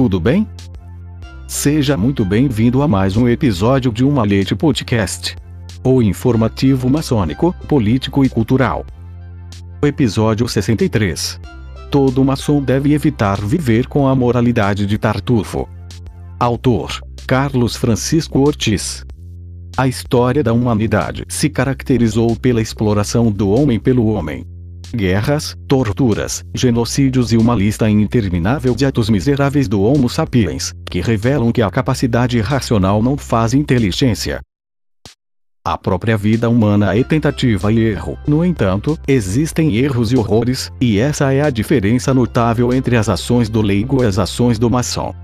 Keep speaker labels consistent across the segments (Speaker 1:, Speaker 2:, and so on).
Speaker 1: Tudo bem? Seja muito bem-vindo a mais um episódio de Uma Leite Podcast. O informativo maçônico, político e cultural. Episódio 63. Todo maçom deve evitar viver com a moralidade de Tartufo. Autor: Carlos Francisco Ortiz. A história da humanidade se caracterizou pela exploração do homem pelo homem guerras, torturas, genocídios e uma lista interminável de atos miseráveis do Homo sapiens, que revelam que a capacidade racional não faz inteligência. A própria vida humana é tentativa e erro. No entanto, existem erros e horrores, e essa é a diferença notável entre as ações do leigo e as ações do maçom.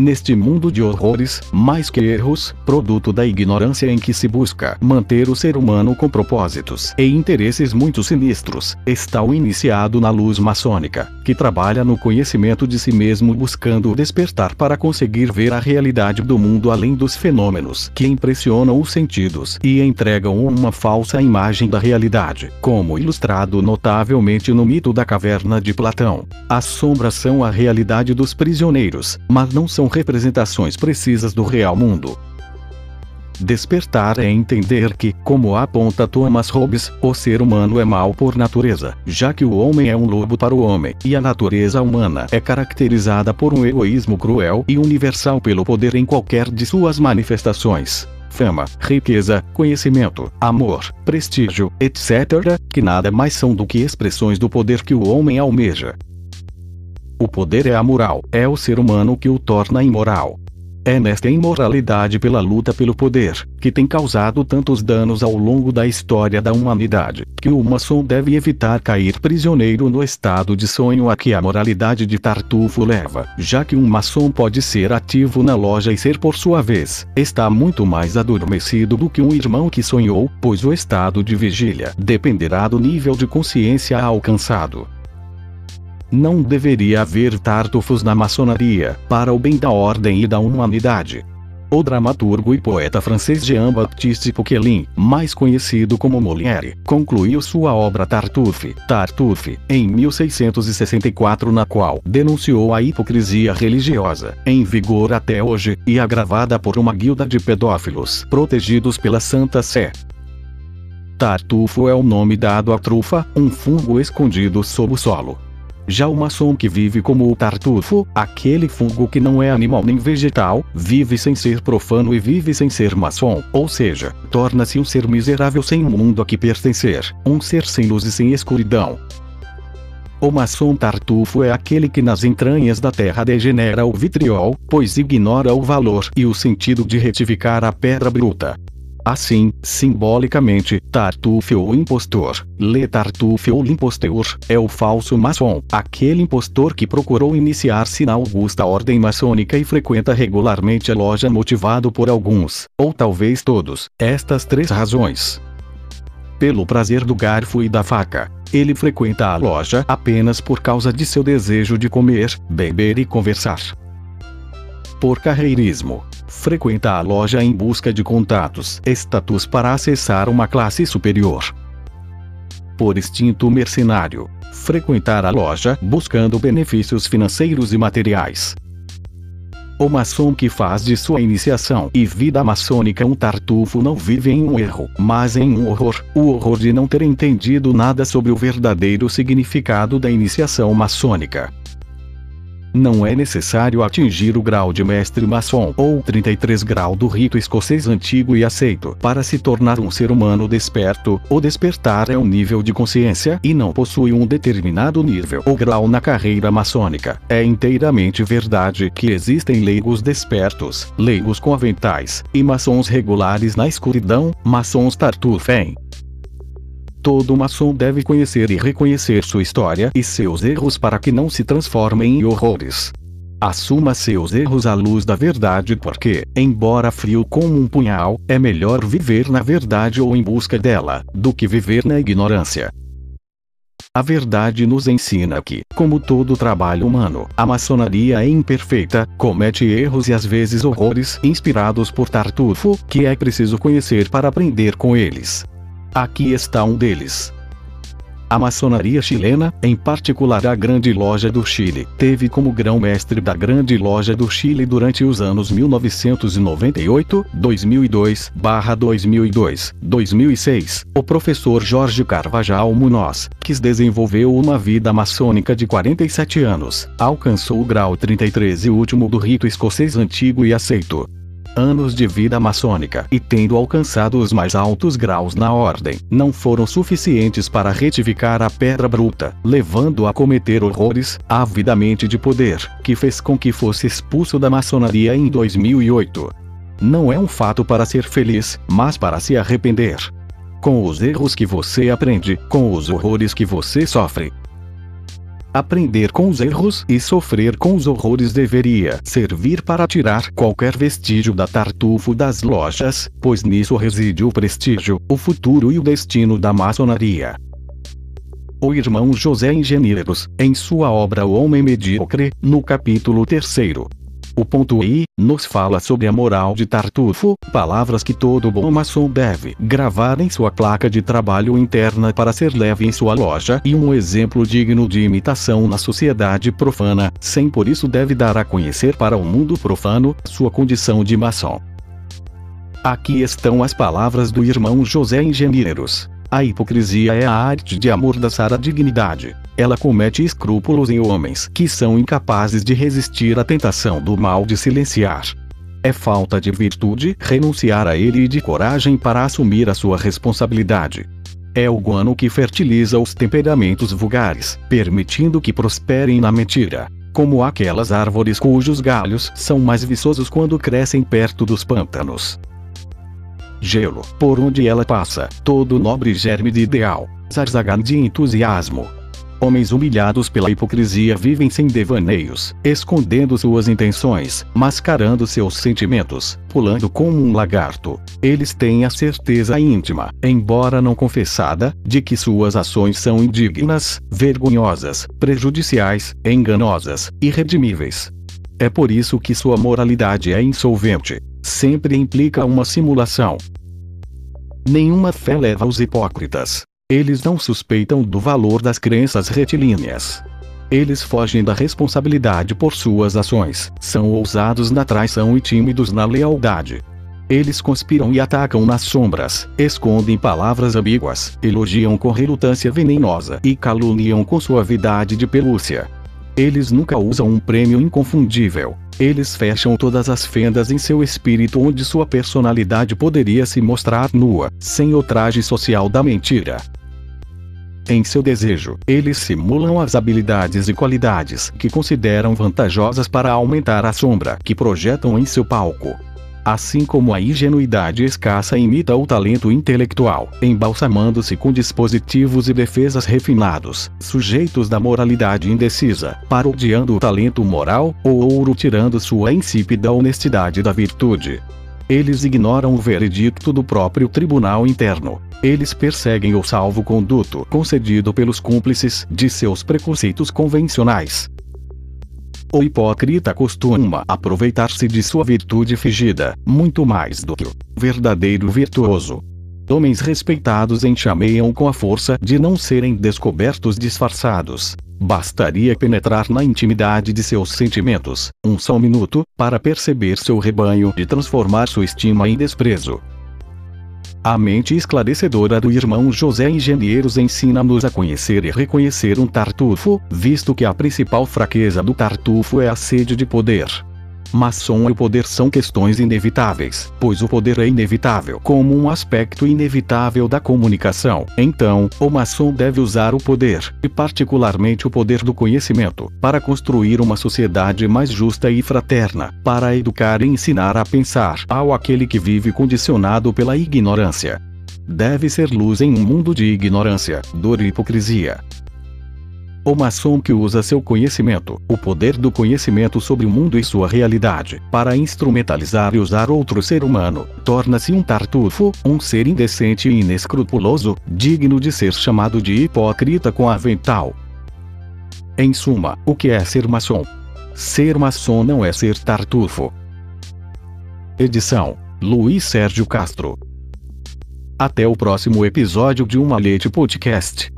Speaker 1: Neste mundo de horrores, mais que erros, produto da ignorância em que se busca manter o ser humano com propósitos e interesses muito sinistros, está o iniciado na luz maçônica, que trabalha no conhecimento de si mesmo buscando despertar para conseguir ver a realidade do mundo além dos fenômenos que impressionam os sentidos e entregam uma falsa imagem da realidade, como ilustrado notavelmente no mito da caverna de Platão. As sombras são a realidade dos prisioneiros, mas não são representações precisas do real mundo. Despertar é entender que, como aponta Thomas Hobbes, o ser humano é mau por natureza, já que o homem é um lobo para o homem, e a natureza humana é caracterizada por um egoísmo cruel e universal pelo poder em qualquer de suas manifestações. Fama, riqueza, conhecimento, amor, prestígio, etc., que nada mais são do que expressões do poder que o homem almeja. O poder é amoral, é o ser humano que o torna imoral. É nesta imoralidade pela luta pelo poder, que tem causado tantos danos ao longo da história da humanidade, que o maçom deve evitar cair prisioneiro no estado de sonho a que a moralidade de Tartufo leva, já que um maçom pode ser ativo na loja e ser por sua vez, está muito mais adormecido do que um irmão que sonhou, pois o estado de vigília dependerá do nível de consciência alcançado. Não deveria haver tartufos na maçonaria, para o bem da ordem e da humanidade. O dramaturgo e poeta francês Jean-Baptiste Poquelin, mais conhecido como Molière, concluiu sua obra Tartuffe, Tartuffe, em 1664 na qual denunciou a hipocrisia religiosa, em vigor até hoje, e agravada por uma guilda de pedófilos protegidos pela Santa Sé. Tartufo é o nome dado à trufa, um fungo escondido sob o solo. Já o maçom que vive como o tartufo, aquele fungo que não é animal nem vegetal, vive sem ser profano e vive sem ser maçom, ou seja, torna-se um ser miserável sem um mundo a que pertencer, um ser sem luz e sem escuridão. O maçom tartufo é aquele que nas entranhas da terra degenera o vitriol, pois ignora o valor e o sentido de retificar a pedra bruta. Assim, simbolicamente, Tartuffe ou impostor, Le Tartuffe ou impostor, é o falso maçom, aquele impostor que procurou iniciar-se na augusta ordem maçônica e frequenta regularmente a loja motivado por alguns, ou talvez todos, estas três razões. Pelo prazer do garfo e da faca, ele frequenta a loja apenas por causa de seu desejo de comer, beber e conversar. Por carreirismo, frequenta a loja em busca de contatos, status para acessar uma classe superior. Por instinto mercenário, frequentar a loja buscando benefícios financeiros e materiais. O maçom que faz de sua iniciação e vida maçônica um tartufo não vive em um erro, mas em um horror, o horror de não ter entendido nada sobre o verdadeiro significado da iniciação maçônica. Não é necessário atingir o grau de mestre maçom ou 33 grau do rito escocês antigo e aceito para se tornar um ser humano desperto. O despertar é um nível de consciência e não possui um determinado nível ou grau na carreira maçônica. É inteiramente verdade que existem leigos despertos, leigos com aventais e maçons regulares na escuridão, maçons tartufem. Todo maçom deve conhecer e reconhecer sua história e seus erros para que não se transformem em horrores. Assuma seus erros à luz da verdade porque, embora frio como um punhal, é melhor viver na verdade ou em busca dela, do que viver na ignorância. A verdade nos ensina que, como todo trabalho humano, a maçonaria é imperfeita, comete erros e às vezes horrores inspirados por Tartufo, que é preciso conhecer para aprender com eles. Aqui está um deles. A maçonaria chilena, em particular a Grande Loja do Chile, teve como grão-mestre da Grande Loja do Chile durante os anos 1998, 2002, 2002, 2006, o professor Jorge Carvajal Munoz, que desenvolveu uma vida maçônica de 47 anos, alcançou o grau 33 e último do rito escocês antigo e aceito anos de vida maçônica e tendo alcançado os mais altos graus na ordem, não foram suficientes para retificar a pedra bruta, levando a cometer horrores, avidamente de poder, que fez com que fosse expulso da maçonaria em 2008. Não é um fato para ser feliz, mas para se arrepender. Com os erros que você aprende, com os horrores que você sofre, Aprender com os erros e sofrer com os horrores deveria servir para tirar qualquer vestígio da tartufo das lojas, pois nisso reside o prestígio, o futuro e o destino da maçonaria. O irmão José Engenheiros, em sua obra O Homem Medíocre, no capítulo 3, o ponto I, nos fala sobre a moral de Tartufo, palavras que todo bom maçom deve gravar em sua placa de trabalho interna para ser leve em sua loja e um exemplo digno de imitação na sociedade profana, sem por isso deve dar a conhecer para o mundo profano sua condição de maçom. Aqui estão as palavras do irmão José Engenheiros. A hipocrisia é a arte de amordaçar a dignidade. Ela comete escrúpulos em homens que são incapazes de resistir à tentação do mal de silenciar. É falta de virtude renunciar a ele e de coragem para assumir a sua responsabilidade. É o guano que fertiliza os temperamentos vulgares, permitindo que prosperem na mentira. Como aquelas árvores cujos galhos são mais viçosos quando crescem perto dos pântanos gelo, por onde ela passa, todo nobre germe de ideal, zarzagan de entusiasmo. Homens humilhados pela hipocrisia vivem sem devaneios, escondendo suas intenções, mascarando seus sentimentos, pulando como um lagarto. Eles têm a certeza íntima, embora não confessada, de que suas ações são indignas, vergonhosas, prejudiciais, enganosas, irredimíveis. É por isso que sua moralidade é insolvente sempre implica uma simulação. Nenhuma fé leva os hipócritas. Eles não suspeitam do valor das crenças retilíneas. Eles fogem da responsabilidade por suas ações, são ousados na traição e tímidos na lealdade. Eles conspiram e atacam nas sombras, escondem palavras ambíguas, elogiam com relutância venenosa e caluniam com suavidade de pelúcia. Eles nunca usam um prêmio inconfundível, eles fecham todas as fendas em seu espírito onde sua personalidade poderia se mostrar nua, sem o traje social da mentira. Em seu desejo, eles simulam as habilidades e qualidades que consideram vantajosas para aumentar a sombra que projetam em seu palco. Assim como a ingenuidade escassa imita o talento intelectual, embalsamando-se com dispositivos e defesas refinados, sujeitos da moralidade indecisa, parodiando o talento moral, ou ouro tirando sua insípida honestidade da virtude. Eles ignoram o veredicto do próprio tribunal interno. Eles perseguem o salvo-conduto concedido pelos cúmplices de seus preconceitos convencionais, o hipócrita costuma aproveitar-se de sua virtude fingida, muito mais do que o verdadeiro virtuoso. Homens respeitados enxameiam com a força de não serem descobertos disfarçados. Bastaria penetrar na intimidade de seus sentimentos, um só minuto, para perceber seu rebanho e transformar sua estima em desprezo. A mente esclarecedora do irmão José Engenheiros ensina-nos a conhecer e reconhecer um tartufo, visto que a principal fraqueza do tartufo é a sede de poder. Maçom e o poder são questões inevitáveis, pois o poder é inevitável como um aspecto inevitável da comunicação. Então, o maçom deve usar o poder, e particularmente o poder do conhecimento, para construir uma sociedade mais justa e fraterna, para educar e ensinar a pensar ao aquele que vive condicionado pela ignorância. Deve ser luz em um mundo de ignorância, dor e hipocrisia. O maçom que usa seu conhecimento, o poder do conhecimento sobre o mundo e sua realidade, para instrumentalizar e usar outro ser humano, torna-se um tartufo, um ser indecente e inescrupuloso, digno de ser chamado de hipócrita com avental. Em suma, o que é ser maçom? Ser maçom não é ser tartufo. Edição: Luiz Sérgio Castro. Até o próximo episódio de Uma Leite Podcast.